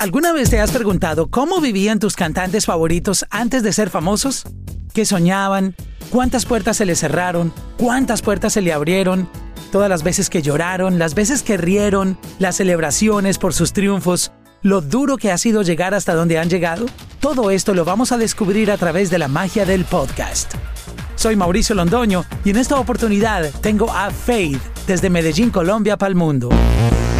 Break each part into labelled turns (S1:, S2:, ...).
S1: ¿Alguna vez te has preguntado cómo vivían tus cantantes favoritos antes de ser famosos? ¿Qué soñaban? ¿Cuántas puertas se le cerraron? ¿Cuántas puertas se le abrieron? Todas las veces que lloraron, las veces que rieron, las celebraciones por sus triunfos, lo duro que ha sido llegar hasta donde han llegado. Todo esto lo vamos a descubrir a través de la magia del podcast. Soy Mauricio Londoño y en esta oportunidad tengo a Faith desde Medellín, Colombia, para el mundo.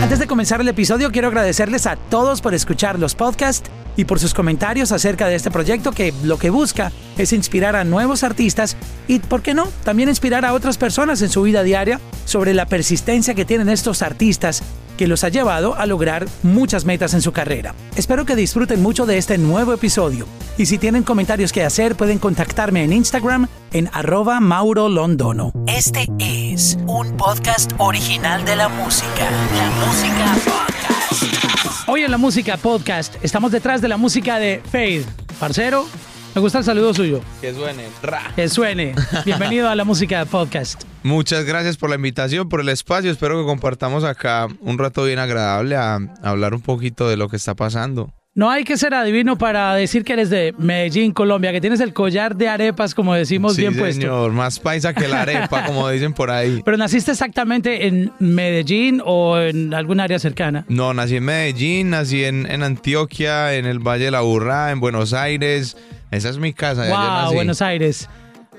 S1: Antes de comenzar el episodio, quiero agradecerles a todos por escuchar los podcasts y por sus comentarios acerca de este proyecto que lo que busca es inspirar a nuevos artistas y, ¿por qué no?, también inspirar a otras personas en su vida diaria sobre la persistencia que tienen estos artistas que los ha llevado a lograr muchas metas en su carrera. Espero que disfruten mucho de este nuevo episodio y si tienen comentarios que hacer pueden contactarme en Instagram en arroba Mauro Londono. Este es un podcast original de la música. La música podcast. Hoy en la música podcast estamos detrás de la música de Faith. Parcero, me gusta el saludo suyo.
S2: Que suene. Ra.
S1: Que suene. Bienvenido a la música podcast.
S2: Muchas gracias por la invitación, por el espacio. Espero que compartamos acá un rato bien agradable a hablar un poquito de lo que está pasando.
S1: No hay que ser adivino para decir que eres de Medellín, Colombia, que tienes el collar de arepas, como decimos,
S2: sí,
S1: bien
S2: señor,
S1: puesto.
S2: más paisa que la arepa, como dicen por ahí.
S1: Pero naciste exactamente en Medellín o en algún área cercana.
S2: No, nací en Medellín, nací en, en Antioquia, en el Valle de la Burrá, en Buenos Aires. Esa es mi casa.
S1: Wow,
S2: nací.
S1: Buenos Aires.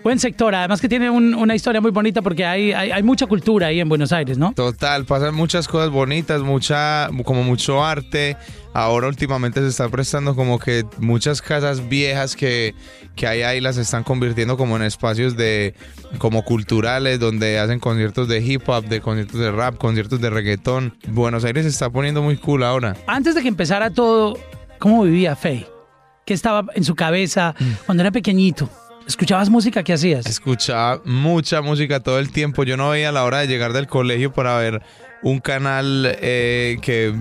S1: Buen sector, además que tiene un- una historia muy bonita porque hay, hay, hay mucha cultura ahí en Buenos Aires, ¿no?
S2: Total, pasan muchas cosas bonitas, mucha, como mucho arte. Ahora últimamente se está prestando como que muchas casas viejas que, que hay ahí las están convirtiendo como en espacios de como culturales donde hacen conciertos de hip hop, de conciertos de rap, conciertos de reggaetón. Buenos Aires se está poniendo muy cool ahora.
S1: Antes de que empezara todo, ¿cómo vivía Faye? ¿Qué estaba en su cabeza
S2: Mm.
S1: cuando era pequeñito? ¿Escuchabas música? ¿Qué hacías?
S2: Escuchaba mucha música todo el tiempo. Yo no veía la hora de llegar del colegio para ver un canal eh, que,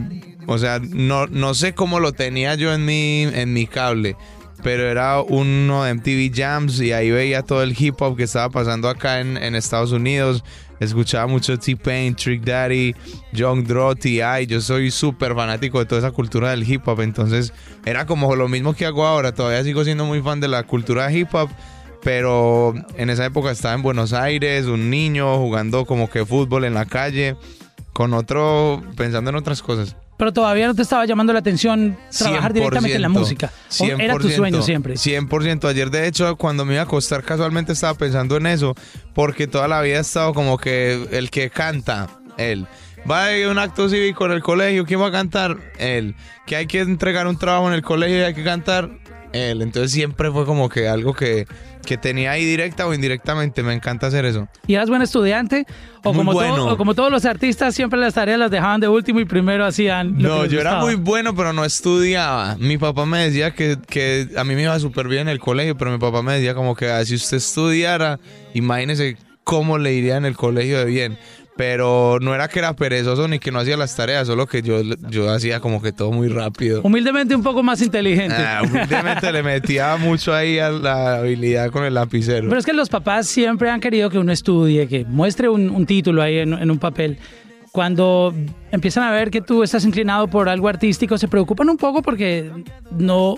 S2: o sea, no, no sé cómo lo tenía yo en mi, en mi cable, pero era uno de MTV Jams y ahí veía todo el hip hop que estaba pasando acá en, en Estados Unidos. Escuchaba mucho T-Pain, Trick Daddy, Young Draw, T.I. Yo soy súper fanático de toda esa cultura del hip hop. Entonces era como lo mismo que hago ahora. Todavía sigo siendo muy fan de la cultura hip hop pero en esa época estaba en Buenos Aires, un niño jugando como que fútbol en la calle, con otro, pensando en otras cosas.
S1: Pero todavía no te estaba llamando la atención trabajar directamente en la
S2: 100%,
S1: música. ¿O Era tu sueño siempre.
S2: 100%. Ayer, de hecho, cuando me iba a acostar, casualmente estaba pensando en eso, porque toda la vida he estado como que el que canta, él. Va a un acto cívico en el colegio, ¿quién va a cantar? Él. Que hay que entregar un trabajo en el colegio y hay que cantar, él. Entonces siempre fue como que algo que, que tenía ahí directa o indirectamente. Me encanta hacer eso.
S1: ¿Y eras buen estudiante? O
S2: Muy
S1: como, todo-
S2: bueno.
S1: o como todos los artistas, siempre las tareas las dejaban de último y primero hacían. lo
S2: No,
S1: que les
S2: yo era
S1: gustaba?
S2: muy bueno, pero no estudiaba. Mi papá me decía que, que a mí me iba súper bien en el colegio, pero mi papá me decía como que "Ah, si usted estudiara, imagínese cómo le iría en el colegio de bien. Pero no era que era perezoso ni que no hacía las tareas, solo que yo, yo hacía como que todo muy rápido.
S1: Humildemente un poco más inteligente.
S2: Ah, humildemente le metía mucho ahí a la habilidad con el lapicero.
S1: Pero es que los papás siempre han querido que uno estudie, que muestre un, un título ahí en, en un papel. Cuando empiezan a ver que tú estás inclinado por algo artístico, se preocupan un poco porque no,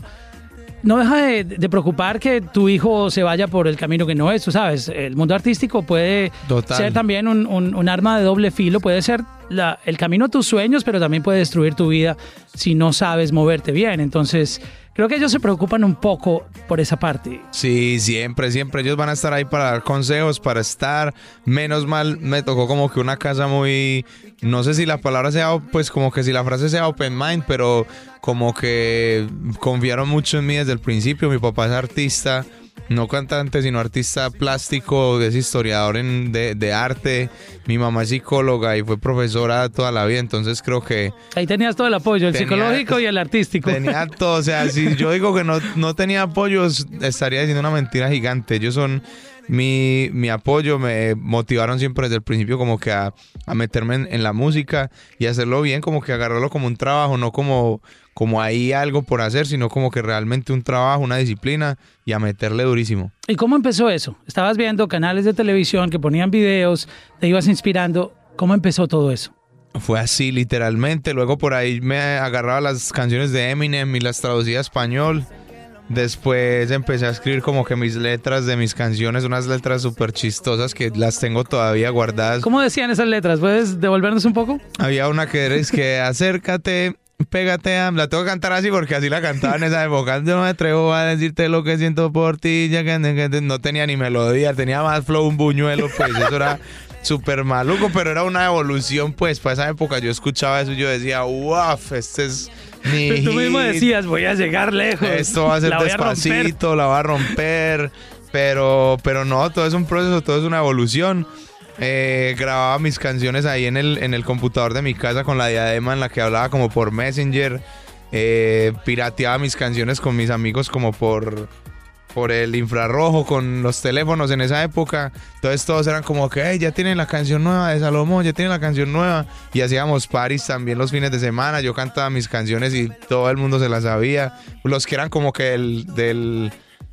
S1: no deja de, de preocupar que tu hijo se vaya por el camino que no es. Tú sabes, el mundo artístico puede
S2: Total.
S1: ser también un, un- un arma de doble filo, puede ser la- el camino a tus sueños, pero también puede destruir tu vida si no sabes moverte bien. Entonces, creo que ellos se preocupan un poco por esa parte.
S2: Sí, siempre, siempre. Ellos van a estar ahí para dar consejos, para estar. Menos mal, me tocó como que una casa muy. No sé si la palabra sea, pues como que si la frase sea open mind, pero como que confiaron mucho en mí desde el principio. Mi papá es artista, no cantante, sino artista plástico, es historiador en- de, de arte. Mi mamá es psicóloga y fue profesora toda la vida, entonces creo que
S1: Ahí tenías todo el apoyo, el
S2: Tenía-
S1: psicológico y el artístico.
S2: Tenía todo, o sea, si yo digo que no, no tenía apoyo, estaría diciendo una mentira gigante. Ellos son mi, mi apoyo, me motivaron siempre desde el principio como que a, a meterme en, en la música y hacerlo bien, como que agarrarlo como un trabajo, no como, como ahí algo por hacer, sino como que realmente un trabajo, una disciplina y a meterle durísimo.
S1: ¿Y cómo empezó eso? Estabas viendo canales de televisión que ponían videos, te ibas inspirando. ¿Cómo empezó todo eso?
S2: fue así literalmente. Luego por ahí me agarraba las canciones de Eminem y las traducía a español. Después empecé a escribir como que mis letras de mis canciones, unas letras súper chistosas que las tengo todavía guardadas.
S1: ¿Cómo decían esas letras? ¿Puedes devolvernos un poco?
S2: Había una que es que acércate, pégate, la tengo que cantar así porque así la cantaba en esa época. Yo no me atrevo a decirte lo que siento por ti, ya que no tenía ni melodía, tenía más flow, un buñuelo, pues eso era súper maluco, pero era una evolución, pues, para esa época yo escuchaba eso y yo decía, wow, este es mi
S1: Tú mismo decías, voy a llegar lejos.
S2: Esto va a ser despacito, la va a romper, pero, pero no, todo es un proceso, todo es una evolución. Eh, grababa mis canciones ahí en el, en el computador de mi casa con la diadema en la que hablaba como por Messenger. Eh, pirateaba mis canciones con mis amigos como por por el infrarrojo con los teléfonos en esa época. Entonces todos eran como que, ya tienen la canción nueva de Salomón, ya tienen la canción nueva. Y hacíamos paris también los fines de semana. Yo cantaba mis canciones y todo el mundo se las sabía. Los que eran como que el, del,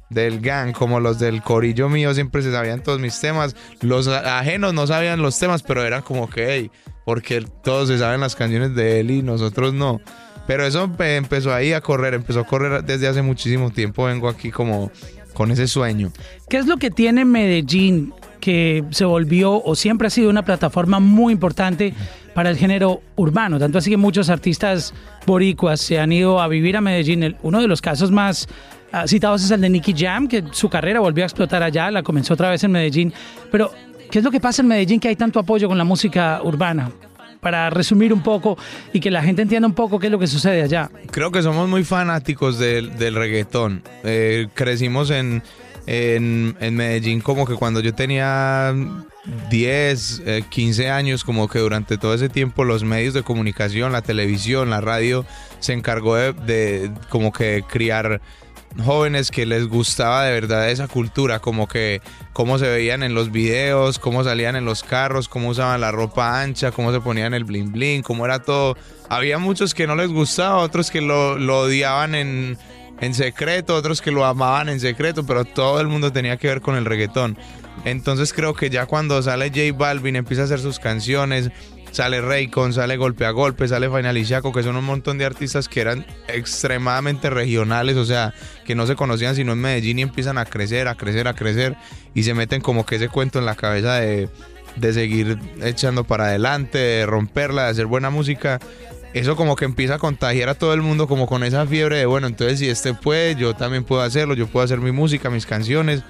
S2: del gang, como los del corillo mío, siempre se sabían todos mis temas. Los ajenos no sabían los temas, pero eran como que, hey, porque todos se saben las canciones de él y nosotros no. Pero eso empezó ahí a correr, empezó a correr desde hace muchísimo tiempo. Vengo aquí como con ese sueño.
S1: ¿Qué es lo que tiene Medellín que se volvió o siempre ha sido una plataforma muy importante para el género urbano? Tanto así que muchos artistas boricuas se han ido a vivir a Medellín. Uno de los casos más ah, citados es el de Nicky Jam, que su carrera volvió a explotar allá, la comenzó otra vez en Medellín. Pero, ¿qué es lo que pasa en Medellín que hay tanto apoyo con la música urbana? para resumir un poco y que la gente entienda un poco qué es lo que sucede allá.
S2: Creo que somos muy fanáticos del, del reggaetón. Eh, crecimos en, en, en, Medellín como que cuando yo tenía 10, 15 eh, años, como que durante todo ese tiempo los medios de comunicación, la televisión, la radio, se encargó de, de como que criar jóvenes que les gustaba de verdad esa cultura, como que cómo se veían en los videos, cómo salían en los carros, cómo usaban la ropa ancha, cómo se ponían el bling bling, cómo era todo. Había muchos que no les gustaba, otros que lo, odiaban en, en secreto, otros que lo amaban en secreto, pero todo el mundo tenía que ver con el reggaetón. Entonces creo que ya cuando sale J Balvin empieza a hacer sus canciones, sale Raycon, sale Golpe a Golpe, sale Final Chaco, que son un montón de artistas que eran extremadamente regionales, o sea, que no se conocían sino en Medellín y empiezan a crecer, a crecer, a crecer y se meten como que ese cuento en la cabeza de, de seguir echando para adelante, de romperla, de hacer buena música. Eso como que empieza a contagiar a todo el mundo como con esa fiebre de, bueno, entonces si este puede, yo también puedo hacerlo, yo puedo hacer mi música, mis canciones.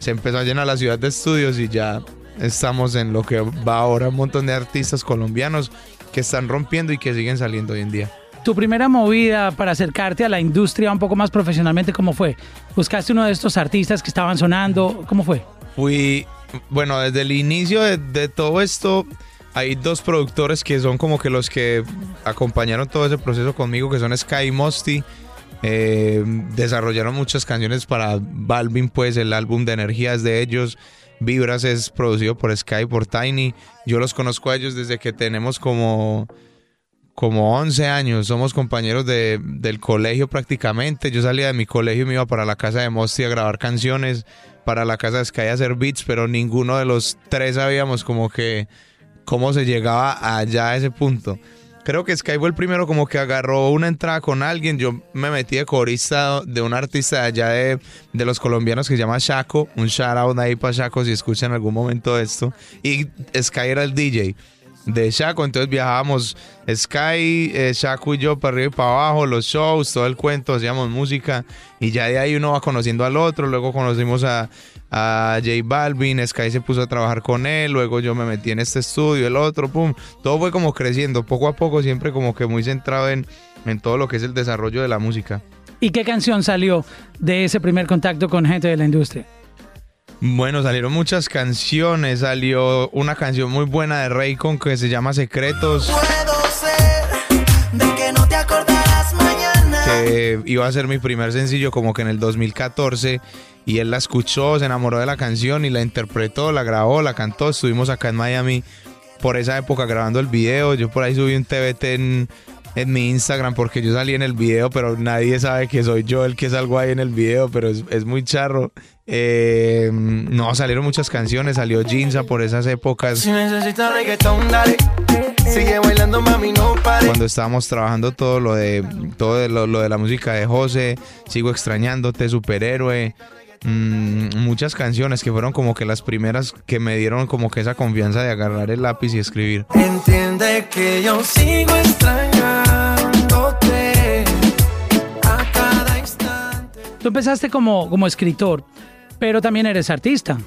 S2: Se empezó a llenar la ciudad de estudios y ya estamos en lo que va ahora un montón de artistas colombianos que están rompiendo y que siguen saliendo hoy en día.
S1: Tu primera movida para acercarte a la industria un poco más profesionalmente, ¿cómo fue? ¿Buscaste uno de estos artistas que estaban sonando? ¿Cómo fue?
S2: Fui, bueno, desde el inicio de, todo esto, hay dos productores que son como que los que acompañaron todo ese proceso conmigo, que son Sky y Mosty. Eh, desarrollaron muchas canciones para Balvin, pues el álbum de energías de ellos. Vibras es producido por Sky, por Tiny. Yo los conozco a ellos desde que tenemos como, como 11 años. Somos compañeros de, del colegio prácticamente. Yo salía de mi colegio y me iba para la casa de Mosti a grabar canciones, para la casa de Sky a hacer beats, pero ninguno de los tres sabíamos como que cómo se llegaba allá a ese punto creo que Sky fue el primero como que agarró una entrada con alguien. Yo me metí de corista de un artista allá de, de los colombianos que se llama Shaco. Un shout out ahí para Shaco si escuchan en algún momento esto. Y Sky era el DJ de Shaco. Entonces viajábamos Sky, eh, Shaco y yo para arriba y para abajo, los shows, todo el cuento, hacíamos música. Y ya de ahí uno va conociendo al otro. Luego conocimos a, a J Balvin, Sky se puso a trabajar con él, luego yo me metí en este estudio, el otro, pum, todo fue como creciendo, poco a poco, siempre como que muy centrado en, en todo lo que es el desarrollo de la música.
S1: ¿Y qué canción salió de ese primer contacto con gente de la industria?
S2: Bueno, salieron muchas canciones. Salió una canción muy buena de Raycon que se llama Secretos. Puedo ser de que no iba a ser mi primer sencillo como que en el 2014 y él la escuchó, se enamoró de la canción y la interpretó, la grabó, la cantó. Estuvimos acá en Miami por esa época grabando el video. Yo por ahí subí un TBT en, mi Instagram porque yo salí en el video, pero nadie sabe que soy yo el que salgo ahí en el video, pero es, muy charro. Eh, no, salieron muchas canciones, salió Jinza por esas épocas. Si necesitas reggaetón, dale. Sigue bailando, mami, no pare. Cuando estábamos trabajando todo lo de todo lo, lo de la música de José, sigo extrañándote, superhéroe. Mm, muchas canciones que fueron como que las primeras que me dieron como que esa confianza de agarrar el lápiz y escribir. Entiende que yo sigo extrañándote
S1: a cada instante. Tú empezaste como, como escritor, pero también eres artista.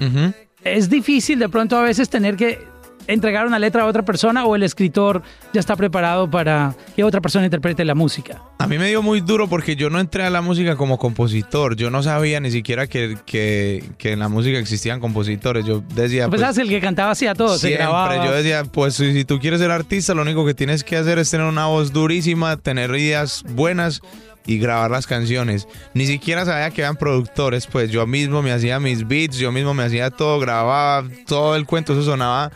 S1: Es difícil de pronto a veces tener que entregar una letra a otra persona o el escritor ya está preparado para que otra persona interprete la música?
S2: A mí me dio muy duro porque yo no entré a la música como compositor. Yo no sabía ni siquiera que, que, que en la música existían compositores. Yo decía.
S1: Pues, el que cantaba hacía todo,
S2: siempre,
S1: se grababa.
S2: Yo decía, pues si, tú quieres ser artista, lo único que tienes que hacer es tener una voz durísima, tener ideas buenas y grabar las canciones. Ni siquiera sabía que eran productores, pues yo mismo me hacía mis beats, yo mismo me hacía todo, grababa todo el cuento, eso sonaba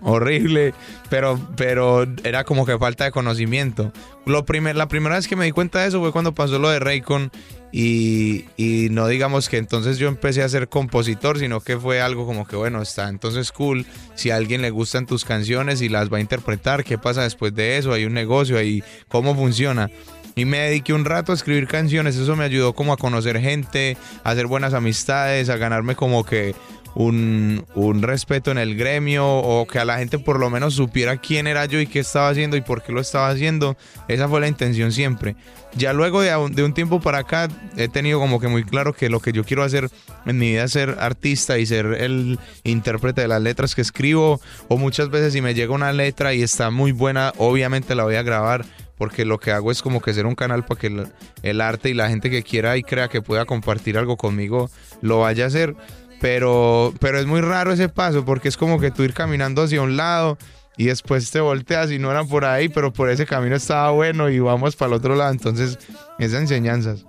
S2: horrible, pero, pero era como que falta de conocimiento. Lo primer, la primera vez que me di cuenta de eso fue cuando pasó lo de Raycon y, y, no digamos que entonces yo empecé a ser compositor, sino que fue algo como que bueno, está entonces cool, si a alguien le gustan tus canciones y las va a interpretar, ¿qué pasa después de eso? Hay un negocio ahí, ¿cómo funciona? Y me dediqué un rato a escribir canciones, eso me ayudó como a conocer gente, a hacer buenas amistades, a ganarme como que un, un, respeto en el gremio o que a la gente por lo menos supiera quién era yo y qué estaba haciendo y por qué lo estaba haciendo. Esa fue la intención siempre. Ya luego de, un tiempo para acá he tenido como que muy claro que lo que yo quiero hacer en mi vida es ser artista y ser el intérprete de las letras que escribo o muchas veces si me llega una letra y está muy buena, obviamente la voy a grabar porque lo que hago es como que ser un canal para que el arte y la gente que quiera y crea que pueda compartir algo conmigo lo vaya a hacer pero, pero es muy raro ese paso porque es como que tú ir caminando hacia un lado y después te volteas y no eran por ahí, pero por ese camino estaba bueno y vamos para el otro lado. Entonces, esas enseñanzas.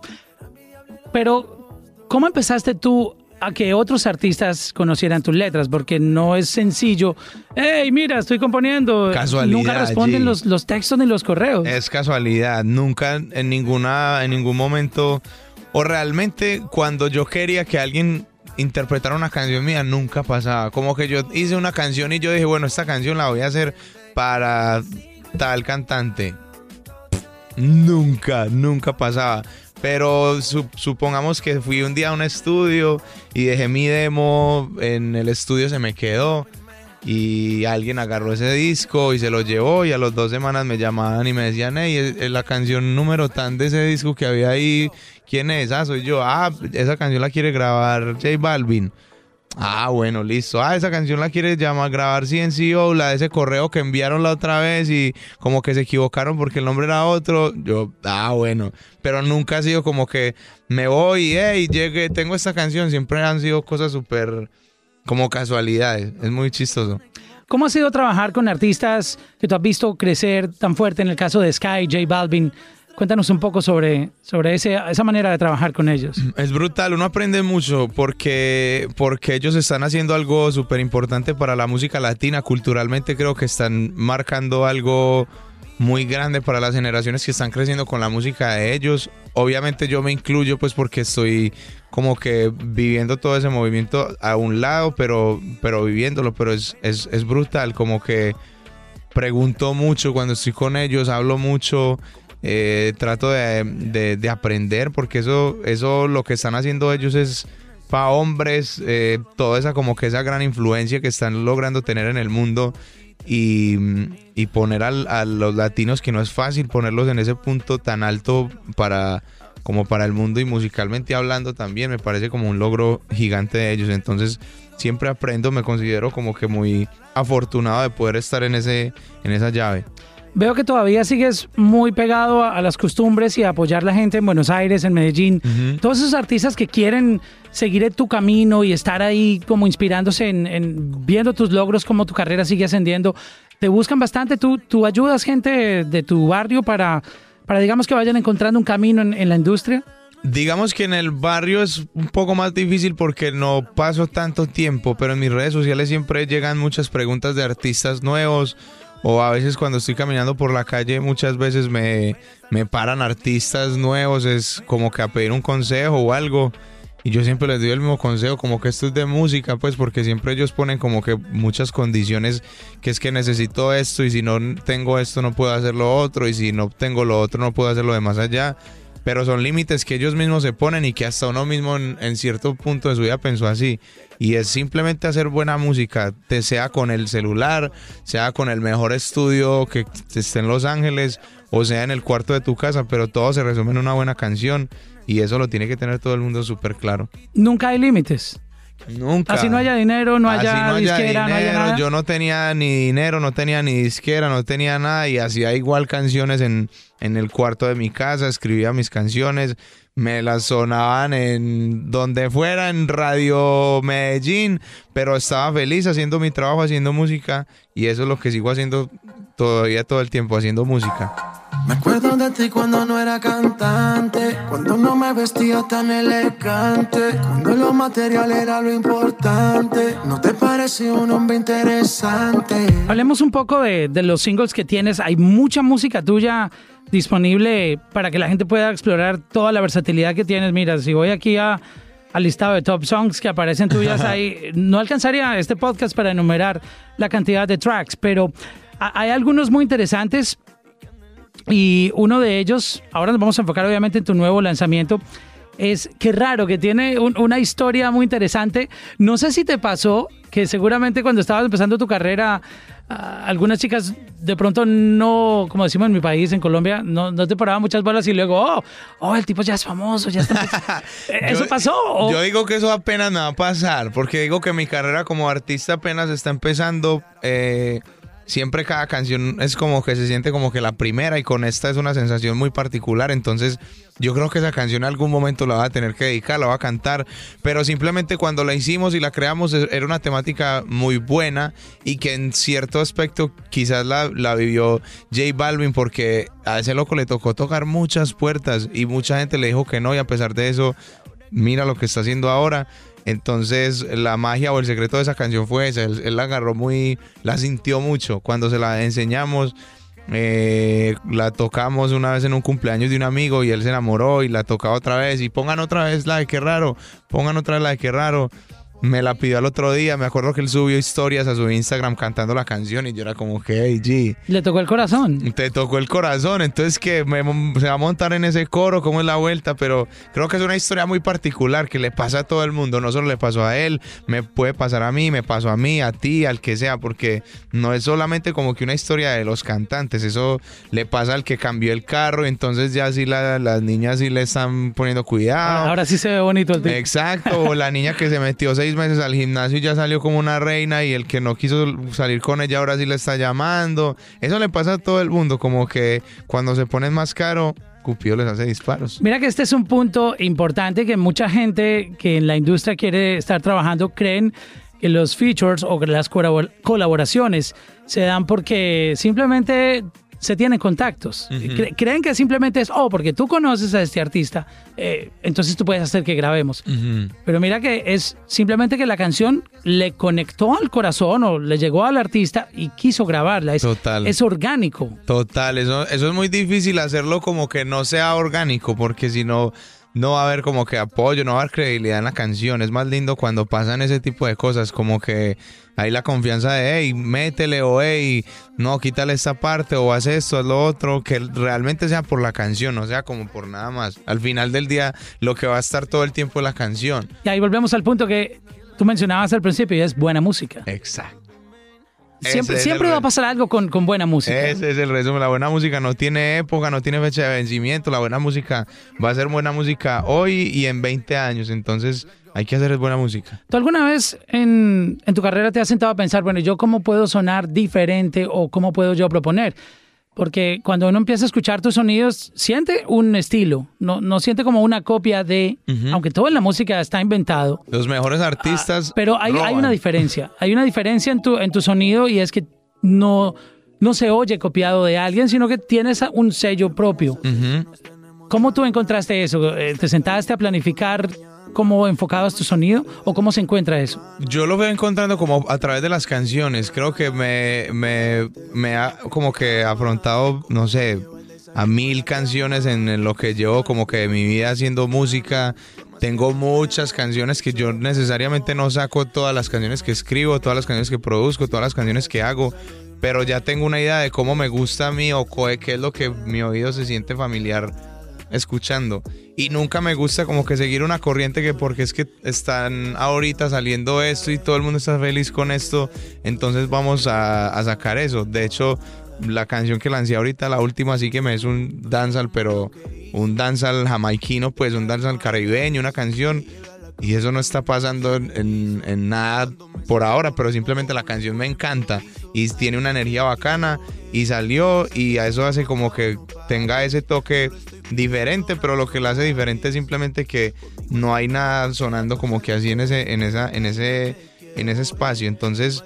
S1: Pero, ¿cómo empezaste tú a que otros artistas conocieran tus letras? Porque no es sencillo. Hey, mira, estoy componiendo.
S2: Casualidad.
S1: Nunca responden los, los textos ni los correos.
S2: Es casualidad. Nunca, en ninguna, en ningún momento. O realmente, cuando yo quería que alguien interpretar una canción mía nunca pasaba. Como que yo hice una canción y yo dije, bueno, esta canción la voy a hacer para tal cantante. Nunca, nunca pasaba. Pero supongamos que fui un día a un estudio y dejé mi demo, en el estudio se me quedó y alguien agarró ese disco y se lo llevó y a las dos semanas me llamaban y me decían, hey, es la canción número tan de ese disco que había ahí ¿Quién es? Ah, soy yo. Ah, esa canción la quiere grabar J Balvin. Ah, bueno, listo. Ah, esa canción la quiere llamar, grabar CNCO, la de ese correo que enviaron la otra vez y como que se equivocaron porque el nombre era otro. Yo, ah, bueno. Pero nunca ha sido como que me voy, hey, llegué, tengo esta canción. Siempre han sido cosas súper como casualidades. Es muy chistoso.
S1: ¿Cómo ha sido trabajar con artistas que tú has visto crecer tan fuerte en el caso de Sky, J Balvin? Cuéntanos un poco sobre, sobre ese, esa manera de trabajar con ellos.
S2: Es brutal, uno aprende mucho porque, porque ellos están haciendo algo súper importante para la música latina. Culturalmente creo que están marcando algo muy grande para las generaciones que están creciendo con la música de ellos. Obviamente yo me incluyo pues porque estoy como que viviendo todo ese movimiento a un lado, pero, pero viviéndolo, pero es, es, es brutal, como que pregunto mucho cuando estoy con ellos, hablo mucho eh, trato de, aprender porque eso, eso lo que están haciendo ellos es para hombres, eh, toda esa como que esa gran influencia que están logrando tener en el mundo y, poner a los latinos que no es fácil ponerlos en ese punto tan alto para como para el mundo y musicalmente hablando también me parece como un logro gigante de ellos. Entonces siempre aprendo me considero como que muy afortunado de poder estar en ese en esa llave
S1: Veo que todavía sigues muy pegado a, las costumbres y a apoyar a la gente en Buenos Aires, en Medellín. Todos esos artistas que quieren seguir tu camino y estar ahí como inspirándose en, viendo tus logros, cómo tu carrera sigue ascendiendo, te buscan bastante. Tú, tú ayudas gente de tu barrio para, para digamos, que vayan encontrando un camino en, en la industria.
S2: Digamos que en el barrio es un poco más difícil porque no paso tanto tiempo, pero en mis redes sociales siempre llegan muchas preguntas de artistas nuevos o a veces cuando estoy caminando por la calle muchas veces me, me paran artistas nuevos, es como que a pedir un consejo o algo. Y yo siempre les doy el mismo consejo, como que esto es de música, pues porque siempre ellos ponen como que muchas condiciones, que es que necesito esto y si no tengo esto no puedo hacer lo otro y si no tengo lo otro no puedo hacer lo de más allá. Pero son límites que ellos mismos se ponen y que hasta uno mismo en, cierto punto de su vida pensó así. Y es simplemente hacer buena música, te sea con el celular, sea con el mejor estudio que esté en Los Ángeles o sea en el cuarto de tu casa, pero todo se resume en una buena canción y eso lo tiene que tener todo el mundo súper claro.
S1: Nunca hay límites.
S2: Nunca.
S1: Así no haya dinero, no haya,
S2: Así no haya
S1: disquera, no haya
S2: dinero,
S1: nada.
S2: Yo no tenía ni dinero, no tenía ni disquera, no tenía nada y hacía igual canciones en, en el cuarto de mi casa, escribía mis canciones, me las sonaban en donde fuera, en Radio Medellín, pero estaba feliz haciendo mi trabajo, haciendo música y eso es lo que sigo haciendo todavía todo el tiempo, haciendo música.
S3: Me acuerdo de ti cuando no era cantante, cuando no me vestía tan elegante, cuando lo material era lo importante. No te pareció un hombre interesante.
S1: Hablemos un poco de, de los singles que tienes. Hay mucha música tuya disponible para que la gente pueda explorar toda la versatilidad que tienes. Mira, si voy aquí a, al listado de top songs que aparecen tuyas ahí, no alcanzaría este podcast para enumerar la cantidad de tracks, pero hay algunos muy interesantes y uno de ellos, ahora nos vamos a enfocar obviamente en tu nuevo lanzamiento, es que raro, que tiene un- una historia muy interesante. No sé si te pasó que seguramente cuando estabas empezando tu carrera, ah, algunas chicas de pronto no, como decimos en mi país, en Colombia, no, no te paraban muchas bolas y luego, oh, oh, el tipo ya es famoso, ya está. empezando". ¿Eso
S2: Yo-
S1: pasó? o-
S2: Yo digo que eso apenas me va a pasar, porque digo que mi carrera como artista apenas está empezando. eh, siempre cada canción es como que se siente como que la primera y con esta es una sensación muy particular. Entonces yo creo que esa canción en algún momento la va a tener que dedicar, la va a cantar. Pero simplemente cuando la hicimos y la creamos e- era una temática muy buena y que en cierto aspecto quizás la, la vivió J Balvin porque a ese loco le tocó tocar muchas puertas y mucha gente le dijo que no y a pesar de eso mira lo que está haciendo ahora. Entonces, la magia o el secreto de esa canción fue esa. Él, él la agarró muy, la sintió mucho. Cuando se la enseñamos, eh, la tocamos una vez en un cumpleaños de un amigo y él se enamoró y la tocaba otra vez. Y pongan otra vez la de qué raro, pongan otra vez la de qué raro. Me la pidió al otro día. Me acuerdo que él subió historias a su Instagram cantando la canción y yo era como que, hey, G.
S1: Le tocó el corazón.
S2: Te tocó el corazón, entonces que me- se va a montar en ese coro, cómo es la vuelta, pero creo que es una historia muy particular que le pasa a todo el mundo, no solo le pasó a él, me puede pasar a mí, me pasó a mí, a ti, al que sea, porque no es solamente como que una historia de los cantantes, eso le pasa al que cambió el carro, entonces ya sí la- las niñas sí le están poniendo cuidado.
S1: Ahora sí se ve bonito el tipo.
S2: Exacto, o la niña que se metió seis meses al gimnasio y ya salió como una reina y el que no quiso salir con ella ahora sí le está llamando. Eso le pasa a todo el mundo, como que cuando se ponen más caro, Cupido les hace disparos.
S1: Mira que este es un punto importante que mucha gente que en la industria quiere estar trabajando creen que los features o que las colabor- colaboraciones se dan porque simplemente se tienen contactos. Cre- creen que simplemente es, oh, porque tú conoces a este artista, eh, entonces tú puedes hacer que grabemos. Pero mira que es simplemente que la canción le conectó al corazón o le llegó al artista y quiso grabarla. Es,
S2: Total.
S1: es orgánico.
S2: Total, eso, eso es muy difícil hacerlo como que no sea orgánico, porque si no, no va a haber como que apoyo, no va a haber credibilidad en la canción. Es más lindo cuando pasan ese tipo de cosas, como que hay la confianza de, hey, métele o hey, no, quítale esta parte o haz esto, haz lo otro, que realmente sea por la canción, no sea como por nada más. Al final del día, lo que va a estar todo el tiempo es la canción.
S1: Y ahí volvemos al punto que tú mencionabas al principio y es buena música.
S2: Exacto.
S1: Siempre, siempre va a pasar algo con, con buena música.
S2: Ese es el resumen. La buena música no tiene época, no tiene fecha de vencimiento. La buena música va a ser buena música hoy y en 20 años. Entonces hay que hacer buena música.
S1: ¿Tú alguna vez en, en tu carrera te has sentado a pensar, bueno, yo cómo puedo sonar diferente o cómo puedo yo proponer? Porque cuando uno empieza a escuchar tus sonidos, siente un estilo, no, no siente como una copia de, aunque todo en la música está inventado,
S2: Los mejores artistas.
S1: Ah, pero hay, hay una diferencia. Hay una diferencia en tu, en tu sonido y es que no, no se oye copiado de alguien, sino que tienes un sello propio. ¿Cómo tú encontraste eso? Eh, ¿Te sentaste a planificar cómo enfocabas tu sonido o cómo se encuentra eso?
S2: Yo lo veo encontrando como a través de las canciones. Creo que me, me, me ha como que afrontado, no sé, a mil canciones en, lo que llevo como que de mi vida haciendo música tengo muchas canciones que yo necesariamente no saco todas las canciones que escribo, todas las canciones que produzco, todas las canciones que hago, pero ya tengo una idea de cómo me gusta a mí o qué es lo que mi oído se siente familiar escuchando. Y nunca me gusta como que seguir una corriente que porque es que están ahorita saliendo esto y todo el mundo está feliz con esto, entonces vamos a, sacar eso. De hecho, la canción que lancé ahorita, la última, sí que me es un dancehall, pero un dancehall jamaiquino, pues un dancehall caribeño, una canción. Y eso no está pasando en, nada por ahora, pero simplemente la canción me encanta y tiene una energía bacana y salió y a eso hace como que tenga ese toque diferente, pero lo que la hace diferente es simplemente que no hay nada sonando como que así en ese, en esa, en ese, en ese espacio. Entonces,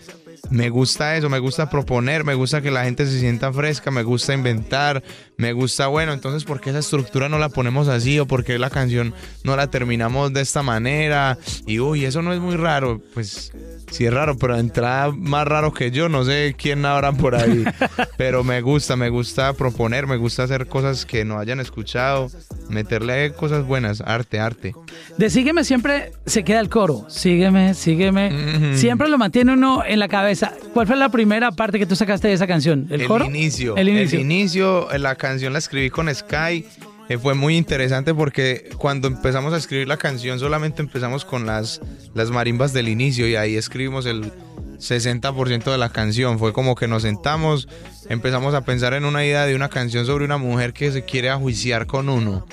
S2: me gusta eso, me gusta proponer, me gusta que la gente se sienta fresca, me gusta inventar, me gusta, bueno, entonces, ¿por qué esa estructura no la ponemos así o por qué la canción no la terminamos de esta manera? Y, uy, eso no es muy raro, pues sí es raro, pero entrada más raro que yo, no sé quién habrá por ahí, pero me gusta, me gusta proponer, me gusta hacer cosas que no hayan escuchado, meterle cosas buenas, arte, arte.
S1: De sígueme siempre se queda el coro, sígueme, sígueme, siempre lo mantiene uno en la cabeza. ¿Cuál fue la primera parte que tú sacaste de esa canción?
S2: ¿El, coro? Inicio. El inicio. El inicio, la canción la escribí con Sky. Eh, fue muy interesante porque cuando empezamos a escribir la canción solamente empezamos con las, las marimbas del inicio y ahí escribimos el 60% de la canción. Fue como que nos sentamos, empezamos a pensar en una idea de una canción sobre una mujer que se quiere ajuiciar con uno.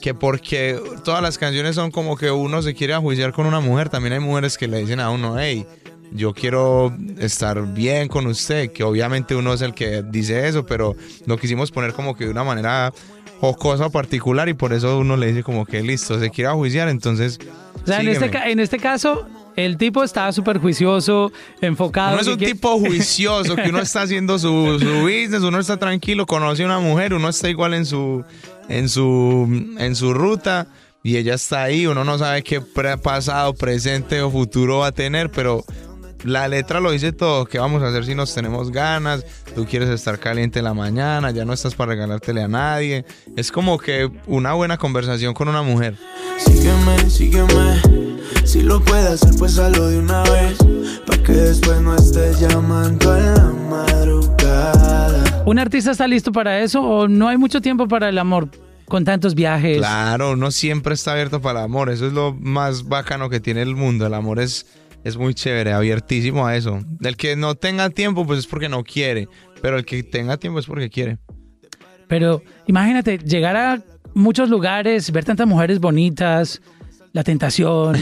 S2: Que porque todas las canciones son como que uno se quiere ajuiciar con una mujer, también hay mujeres que le dicen a uno, hey, yo quiero estar bien con usted, que obviamente uno es el que dice eso, pero lo quisimos poner como que de una manera jocosa particular y por eso uno le dice como que listo, se quiere juiciar, entonces...
S1: O sea, en este, en este caso, el tipo está súper juicioso, enfocado.
S2: No es un tipo juicioso, que uno está haciendo su, su, business, uno está tranquilo, conoce a una mujer, uno está igual en su, en su, en su ruta y ella está ahí, uno no sabe qué pasado, presente o futuro va a tener, pero la letra lo dice todo. ¿Qué vamos a hacer si nos tenemos ganas? Tú quieres estar caliente en la mañana, ya no estás para regalártele a nadie. Es como que una buena conversación con una mujer.
S3: Sígueme, sígueme. Si lo puedes hacer, pues hazlo de una vez. Para que después no estés llamando a la madrugada.
S1: ¿Un artista está listo para eso o no hay mucho tiempo para el amor? con tantos viajes.
S2: Claro, no siempre está abierto para el amor. Eso es lo más bacano que tiene el mundo. El amor es es muy chévere, abiertísimo a eso. El que no tenga tiempo, pues es porque no quiere, pero el que tenga tiempo es porque quiere.
S1: Pero imagínate, llegar a muchos lugares, ver tantas mujeres bonitas, la tentación.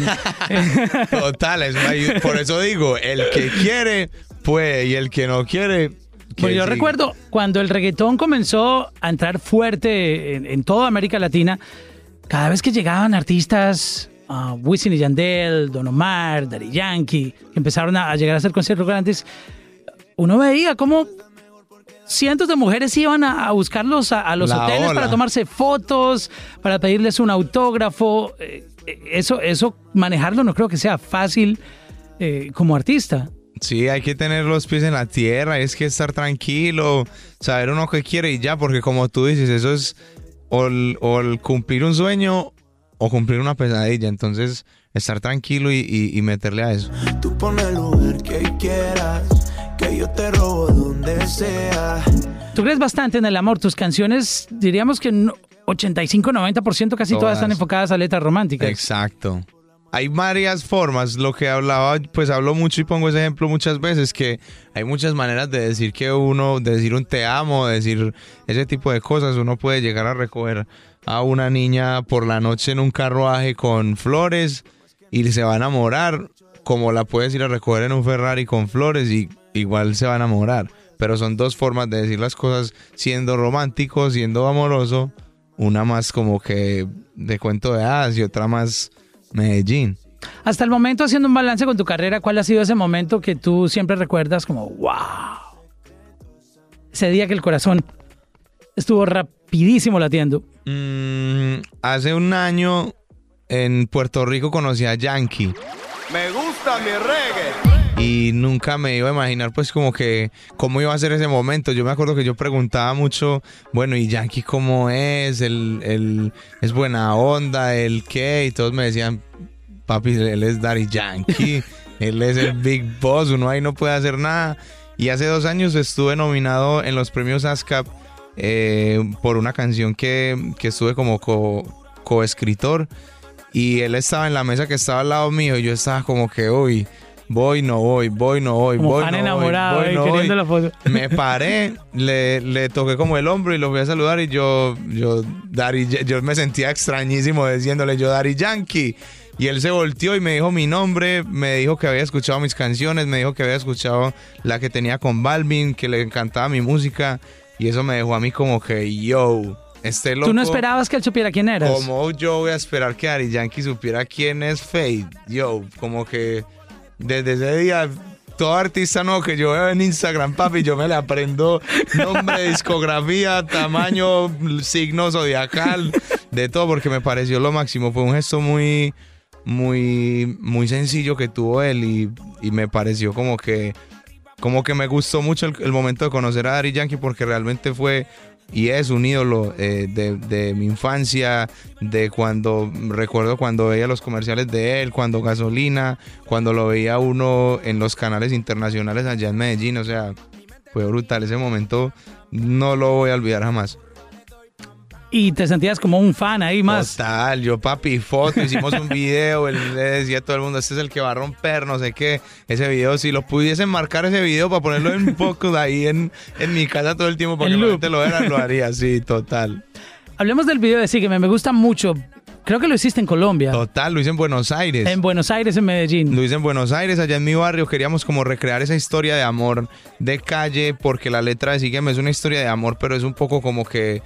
S2: Total, es, por eso digo, el que quiere, puede, y el que no quiere...
S1: Pues yo recuerdo cuando el reggaetón comenzó a entrar fuerte en, en toda América Latina, cada vez que llegaban artistas uh, Wisin y Yandel, Don Omar, Daddy Yankee, que empezaron a, llegar a hacer conciertos grandes, uno veía cómo cientos de mujeres iban a, buscarlos a, los hoteles para tomarse fotos, para pedirles un autógrafo. Eh, eh, eso, eso manejarlo no creo que sea fácil eh, como artista.
S2: Sí, hay que tener los pies en la tierra, es que estar tranquilo, saber uno qué quiere y ya, porque como tú dices, eso es o el cumplir un sueño o cumplir una pesadilla. Entonces, estar tranquilo y, meterle a eso.
S3: Tú pones el lugar que quieras, que yo te robo donde sea.
S1: Tú crees bastante en el amor. Tus canciones, diríamos que 85-90% casi todas. están enfocadas a letras románticas.
S2: Exacto. Hay varias formas, lo que hablaba, pues hablo mucho y pongo ese ejemplo muchas veces, que hay muchas maneras de decir que uno, de decir un te amo, de decir ese tipo de cosas, uno puede llegar a recoger a una niña por la noche en un carruaje con flores y se va a enamorar, como la puedes ir a recoger en un Ferrari con flores y igual se va a enamorar. Pero son dos formas de decir las cosas siendo romántico, siendo amoroso. Una más como que de cuento de hadas y otra más Medellín.
S1: Hasta el momento, haciendo un balance con tu carrera, ¿cuál ha sido ese momento que tú siempre recuerdas como, wow? Ese día que el corazón estuvo rapidísimo latiendo.
S2: Mm, hace un año en Puerto Rico conocí a Yankee.
S3: Me gusta mi reggae.
S2: y nunca me iba a imaginar pues como que cómo iba a ser ese momento. Yo me acuerdo que yo preguntaba mucho, bueno, ¿y Yankee cómo es? ¿El, el, es buena onda? ¿El qué? Y todos me decían, papi, él es Daddy Yankee, él es el Big Boss, uno ahí no puede hacer nada. Y hace dos años estuve nominado en los premios ASCAP eh, por una canción que, que estuve como coescritor. y él estaba en la mesa que estaba al lado mío y yo estaba como que, uy, voy, no voy, voy, no voy, voy, no
S1: enamorado,
S2: voy,
S1: voy, no La foto.
S2: Me paré, le, le, toqué como el hombro y lo fui a saludar y yo, yo, yo me sentía extrañísimo diciéndole yo Daddy Yankee. Y él se volteó y me dijo mi nombre, me dijo que había escuchado mis canciones, me dijo que había escuchado la que tenía con Balvin, que le encantaba mi música. Y eso me dejó a mí como que, yo, este loco.
S1: ¿Tú no esperabas que él supiera quién eras?
S2: Como yo voy a esperar que Ari Yankee supiera quién es Fade. Yo, como que desde ese día todo artista no que yo veo en Instagram, papi, yo me le aprendo nombre, discografía, tamaño, signo zodiacal, de todo, porque me pareció lo máximo. Fue un gesto muy, muy, muy sencillo que tuvo él y, me pareció como que, como que me gustó mucho el, momento de conocer a Daddy Yankee porque realmente fue y es un ídolo eh, de, mi infancia, de cuando recuerdo cuando veía los comerciales de él, cuando gasolina, cuando lo veía uno en los canales internacionales allá en Medellín, o sea, fue brutal ese momento, no lo voy a olvidar jamás
S1: y te sentías como un fan ahí más.
S2: Total, yo papi, foto, hicimos un video, él le decía a todo el mundo, este es el que va a romper, no sé qué. Ese video, si lo pudiesen marcar ese video para ponerlo en poco ahí en, en mi casa todo el tiempo para que la gente lo viera, lo haría, sí, total.
S1: Hablemos del video de Sígueme, me gusta mucho. Creo que lo hiciste en Colombia.
S2: Total, lo hice en Buenos Aires.
S1: En Buenos Aires, en Medellín.
S2: Lo hice en Buenos Aires, allá en mi barrio. Queríamos como recrear esa historia de amor de calle, porque la letra de Sígueme es una historia de amor, pero es un poco como que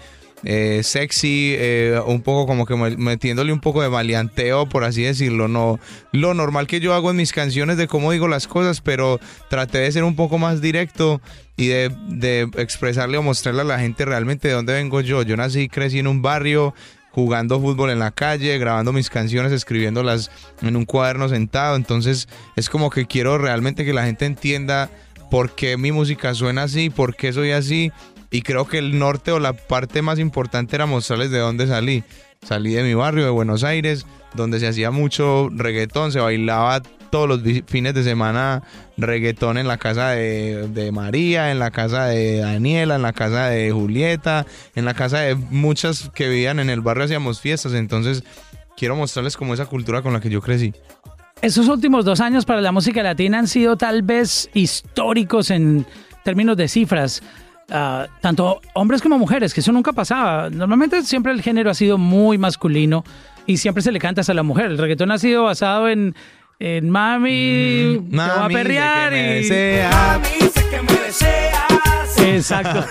S2: eh, sexy, eh, un poco como que metiéndole un poco de maleanteo, por así decirlo. No lo normal que yo hago en mis canciones de cómo digo las cosas, pero traté de ser un poco más directo y de, expresarle o mostrarle a la gente realmente de dónde vengo yo. Yo nací y crecí en un barrio jugando fútbol en la calle, grabando mis canciones, escribiéndolas en un cuaderno sentado. Entonces es como que quiero realmente que la gente entienda por qué mi música suena así, por qué soy así y creo que el norte o la parte más importante era mostrarles de dónde salí. Salí de mi barrio, de Buenos Aires, donde se hacía mucho reggaetón, se bailaba todos los fines de semana reggaetón en la casa de, María, en la casa de Daniela, en la casa de Julieta, en la casa de muchas que vivían en el barrio, hacíamos fiestas, entonces quiero mostrarles como esa cultura con la que yo crecí.
S1: Esos últimos dos años para la música latina han sido tal vez históricos en términos de cifras. Ah, tanto hombres como mujeres, que eso nunca pasaba. Normalmente siempre el género ha sido muy masculino y siempre se le canta a la mujer. El reggaetón ha sido basado en, en mami,
S2: mm, va a perrear y...
S1: Mami, sé que me deseas. Exacto.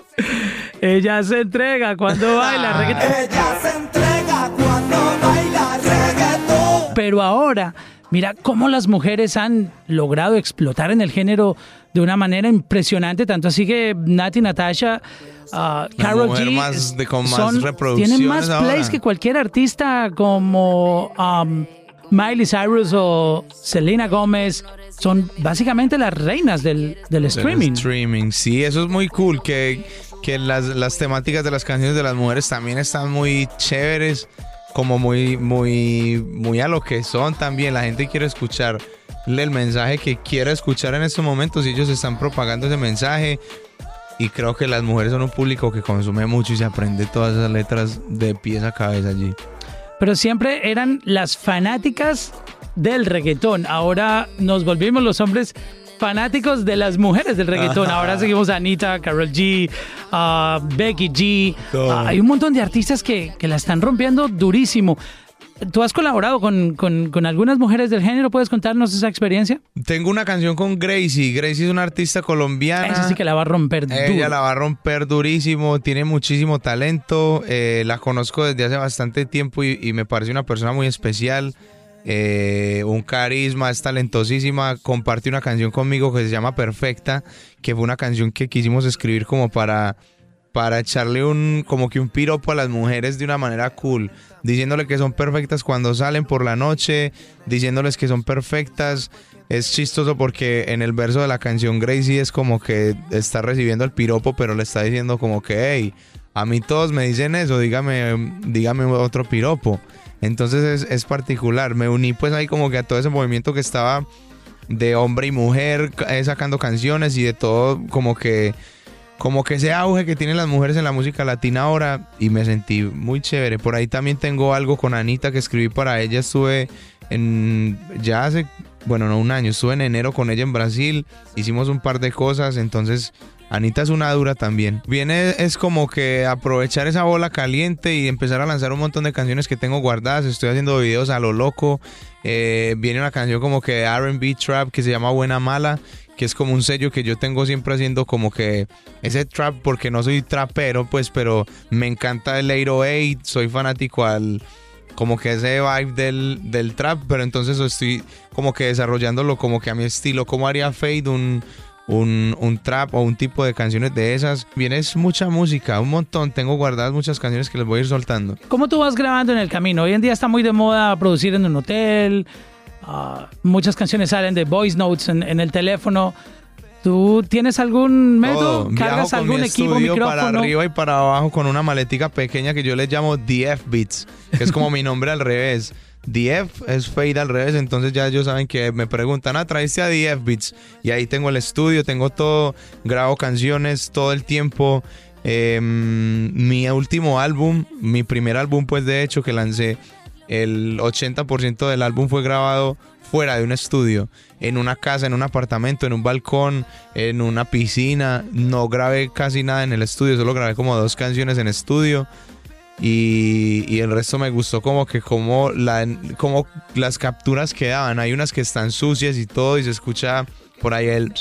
S1: Ella se entrega cuando baila reggaetón. Ella se entrega cuando baila reggaetón. Pero ahora Mira cómo las mujeres han logrado explotar en el género de una manera impresionante, tanto así que Nati, Natasha, uh, Carol G
S2: más, con más
S1: tienen más plays que cualquier artista como um, Miley Cyrus o Selena Gomez. Son básicamente las reinas del, del streaming.
S2: streaming, sí, eso es muy cool que, que las, las temáticas de las canciones de las mujeres también están muy chéveres como muy, muy, muy a lo que son también. La gente quiere escuchar el mensaje que quiere escuchar en estos momentos y ellos están propagando ese mensaje. Y creo que las mujeres son un público que consume mucho y se aprende todas esas letras de pies a cabeza allí.
S1: Pero siempre eran las fanáticas del reggaetón. Ahora nos volvimos los hombres fanáticos de las mujeres del reggaetón. Ahora seguimos a Anita, Carol G, Becky G. hay un montón de artistas que, que, la están rompiendo durísimo. ¿Tú has colaborado con, con, algunas mujeres del género? ¿Puedes contarnos esa experiencia?
S2: Tengo una canción con Gracie. Gracie es una artista colombiana.
S1: Esa sí que la va a romper
S2: Ella la va a romper durísimo. Tiene muchísimo talento. Eh, la conozco desde hace bastante tiempo y, y me parece una persona muy especial. Eh, un carisma, es talentosísima, comparte una canción conmigo que se llama Perfecta, que fue una canción que quisimos escribir como para para echarle un como que un piropo a las mujeres de una manera cool, diciéndole que son perfectas cuando salen por la noche, diciéndoles que son perfectas. Es chistoso porque en el verso de la canción Gracie es como que está recibiendo el piropo, pero le está diciendo como que, hey, a mí todos me dicen eso, dígame, dígame otro piropo. Entonces es, es particular. Me uní pues ahí como que a todo ese movimiento que estaba de hombre y mujer eh, sacando canciones y de todo como que como que ese auge que tienen las mujeres en la música latina ahora y me sentí muy chévere. Por ahí también tengo algo con Anita que escribí para ella. Estuve en ya hace, bueno, no un año, estuve en enero con ella en Brasil. Hicimos un par de cosas, entonces Anita es una dura también. Viene es como que aprovechar esa bola caliente y empezar a lanzar un montón de canciones que tengo guardadas. Estoy haciendo videos a lo loco. Eh, viene una canción como que RB Trap que se llama Buena Mala que es como un sello que yo tengo siempre haciendo como que ese trap, porque no soy trapero, pues, pero me encanta el 808, soy fanático al como que ese vibe del, del trap, pero entonces estoy como que desarrollándolo como que a mi estilo, como haría Fade un, un, un, trap o un tipo de canciones de esas. Vienes mucha música, un montón. Tengo guardadas muchas canciones que les voy a ir soltando.
S1: ¿Cómo tú vas grabando en el camino? Hoy en día está muy de moda producir en un hotel, Ah, muchas canciones salen de voice notes en, el teléfono. ¿Tú tienes algún método? ¿Cargas algún equipo, micrófono?
S2: para arriba y para abajo con una maletica pequeña que yo le llamo DF Beats, que es como mi nombre al revés. DF es fade al revés, entonces ya ellos saben que me preguntan, ah, traiste a DF Beats. Y ahí tengo el estudio, tengo todo, grabo canciones todo el tiempo. Em, mi último álbum, mi primer álbum pues de hecho que lancé el 80% del álbum fue grabado fuera de un estudio, en una casa, en un apartamento, en un balcón, en una piscina. No grabé casi nada en el estudio, solo grabé como dos canciones en estudio. Y, el resto me gustó como que como, la, como las capturas quedaban. Hay unas que están sucias y todo y se escucha por ahí el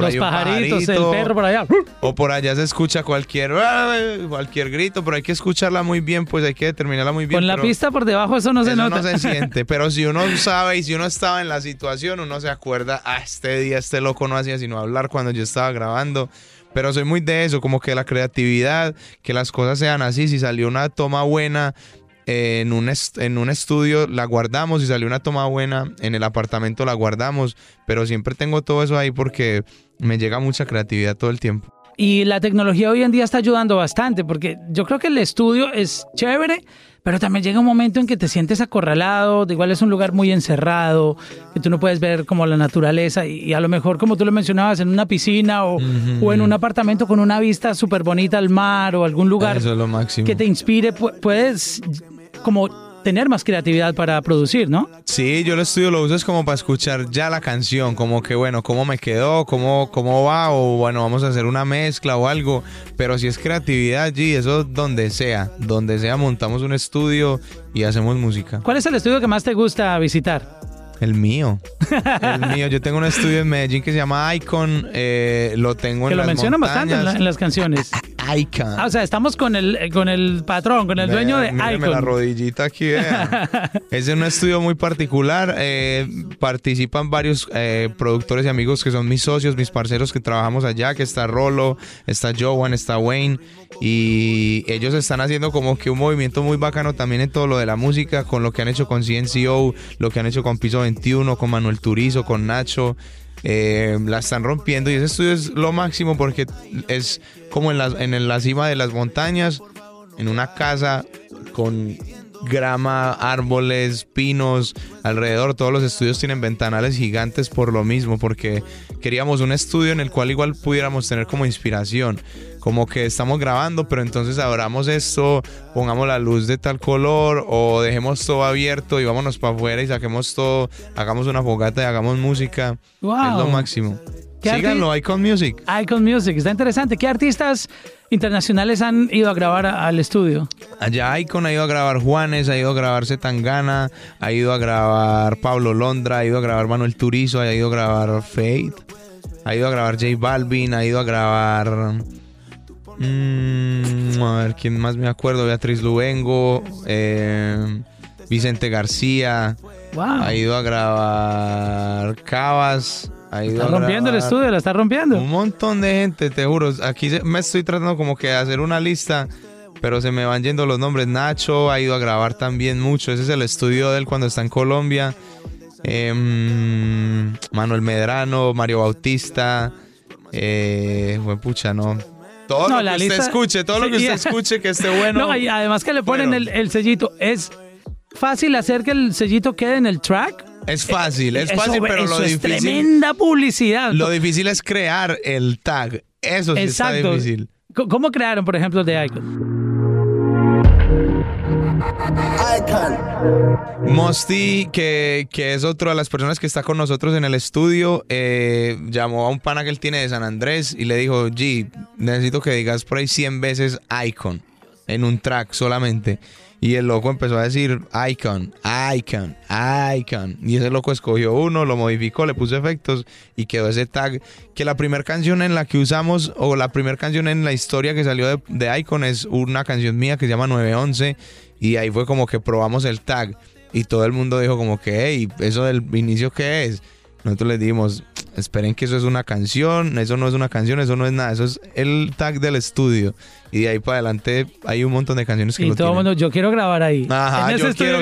S1: los pajaritos, el perro por allá.
S2: O por allá se escucha cualquier, cualquier grito, pero hay que escucharla muy bien, pues hay que determinarla muy bien.
S1: Con la pista por debajo eso no se nota.
S2: no se siente, pero si uno sabe y si uno estaba en la situación, uno se acuerda, ah, este día este loco no hacía sino hablar cuando yo estaba grabando. Pero soy muy de eso, como que la creatividad, que las cosas sean así, si salió una toma buena, en un, en un estudio la guardamos. Y salió una toma buena, en el apartamento la guardamos, pero siempre tengo todo eso ahí porque me llega mucha creatividad todo el tiempo.
S1: Y la tecnología hoy en día está ayudando bastante, porque yo creo que el estudio es chévere, pero también llega un momento en que te sientes acorralado, de igual es un lugar muy encerrado, que tú no puedes ver como la naturaleza y, a lo mejor como tú lo mencionabas en una piscina o, o en un apartamento con una vista súper bonita al mar o algún lugar que te inspire, puedes como tener más creatividad para producir, ¿no?
S2: Sí, yo el estudio lo uso es como para escuchar ya la canción, como que bueno, cómo me quedó, cómo, cómo va, o bueno, vamos a hacer una mezcla o algo. Pero si es creatividad allí, eso donde sea, donde sea, montamos un estudio y hacemos música.
S1: ¿Cuál es el estudio que más te gusta visitar?
S2: El mío. El mío. Yo tengo un estudio en Medellín que se llama Icon. Eh, lo tengo en
S1: que
S2: lo
S1: mencionan bastante en, las canciones.
S2: Icon.
S1: Ah, o sea, estamos con el, con el patrón, con el dueño de Icon.
S2: la rodillita aquí, es un estudio muy particular. Eh, participan varios eh, productores y amigos que son mis socios, mis parceros que trabajamos allá, que está Rolo, está Joan, está Wayne. Y ellos están haciendo como que un movimiento muy bacano también en todo lo de la música, con lo que han hecho con CNCO, lo que han hecho con Piso 21, con Manuel Turizo, con Nacho. Eh, la están rompiendo y ese estudio es lo máximo porque es como en la, en la cima de las montañas, en una casa con grama, árboles, pinos, alrededor. Todos los estudios tienen ventanales gigantes por lo mismo, porque queríamos un estudio en el cual igual pudiéramos tener como inspiración. Como que estamos grabando, pero entonces abramos esto, pongamos la luz de tal color o dejemos todo abierto y vámonos para afuera y saquemos todo, hagamos una fogata y hagamos música. Es lo máximo. Síganlo, Icon Music.
S1: Icon Music, está interesante. ¿Qué artistas internacionales han ido a grabar al estudio?
S2: Allá Icon ha ido a grabar Juanes, ha ido a grabar Zetangana, ha ido a grabar Pablo Londra, ha ido a grabar Manuel Turizo, ha ido a grabar Fate, ha ido a grabar J Balvin, ha ido a grabar... Mm, a ver, ¿quién más me acuerdo? Beatriz Luengo, eh, Vicente García. Ha ido a grabar Cabas
S1: está rompiendo el estudio, la está rompiendo.
S2: Un montón de gente, te juro. Aquí me estoy tratando como que de hacer una lista, pero se me van yendo los nombres. Nacho ha ido a grabar también mucho. Ese es el estudio de él cuando está en Colombia. Em, Manuel Medrano, Mario Bautista. Eh, pucha, no. Todo lo que usted escuche, todo lo que usted escuche que esté bueno.
S1: No, y además que le ponen el, sellito. ¿Es fácil hacer que el sellito quede en el track?
S2: Es fácil, es fácil, pero lo difícil.
S1: Es tremenda publicidad.
S2: Lo difícil es crear el tag. Eso sí está difícil.
S1: ¿Cómo crearon, por ejemplo, de Icon?
S2: Mosty, que, que, es otro de las personas que está con nosotros en el estudio, eh, llamó a un pana que él tiene de San Andrés y le dijo, G, necesito que digas por ahí 100 veces Icon en un track solamente. Y el loco empezó a decir Icon, Icon, Icon. Y ese loco escogió uno, lo modificó, le puso efectos y quedó ese tag. Que la primera canción en la que usamos, o la primera canción en la historia que salió de, de Icon es una canción mía que se llama 911 y ahí fue como que probamos el tag y todo el mundo dijo como que, hey, ¿eso del inicio qué es? Nosotros les dijimos, esperen que eso es una canción, eso no es una canción, eso no es nada, eso es el tag del estudio. Y de ahí para adelante hay un montón de canciones que
S1: y todo el mundo, yo quiero grabar ahí.
S2: Ajá, yo quiero,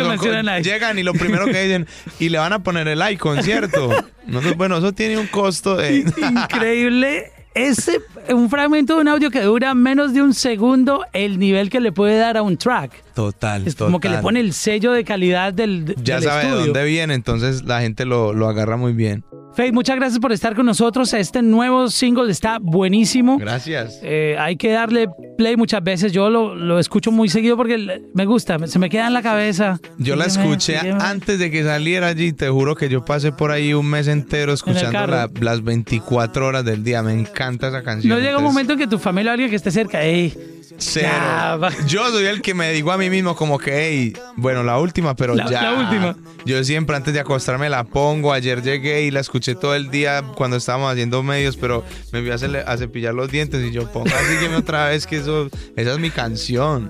S2: Llegan y lo primero que dicen, y le van a poner el icon, ¿cierto? bueno, eso tiene un costo de...
S1: Increíble es un fragmento de un audio que dura menos de un segundo el nivel que le puede dar a un track.
S2: Total.
S1: Es como que le pone el sello de calidad del.
S2: Ya sabe de dónde viene, entonces la gente lo, lo agarra muy bien.
S1: Faith, muchas gracias por estar con nosotros. Este nuevo single está buenísimo.
S2: Gracias.
S1: Eh, hay que darle play muchas veces. Yo lo, lo, escucho muy seguido porque me gusta, se me queda en la cabeza.
S2: Yo la escuché antes de que saliera allí. Te juro que yo pasé por ahí un mes entero escuchando las 24 horas del día. Me encanta esa canción.
S1: No llega un momento en que tu familia o alguien que esté cerca, ey,
S2: Cero. Yo soy el que me digo a mí mismo como que, hey, bueno, la última, pero ya.
S1: La última.
S2: Yo siempre antes de acostarme la pongo. Ayer llegué y la escuché todo el día cuando estábamos haciendo medios, pero me voy a, cepillar los dientes y yo pongo así que otra vez que eso, esa es mi canción.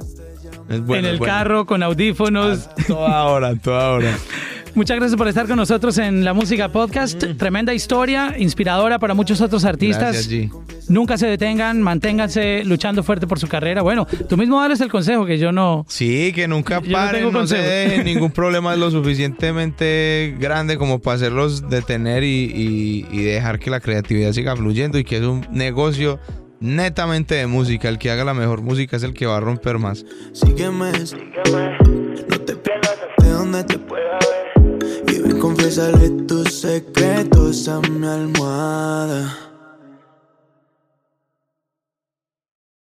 S1: en el carro con audífonos.
S2: toda hora, toda hora.
S1: Muchas gracias por estar con nosotros en la Música Podcast. Mm. Tremenda historia, inspiradora para muchos otros artistas. Nunca se detengan, manténganse luchando fuerte por su carrera. Bueno, tú mismo dales el consejo que yo no.
S2: Sí, que nunca paren, no, se ningún problema es lo suficientemente grande como para hacerlos detener y, dejar que la creatividad siga fluyendo y que es un negocio netamente de música. El que haga la mejor música es el que va a romper más. Sígueme, sígueme. Confiésale tus secretos a mi almohada.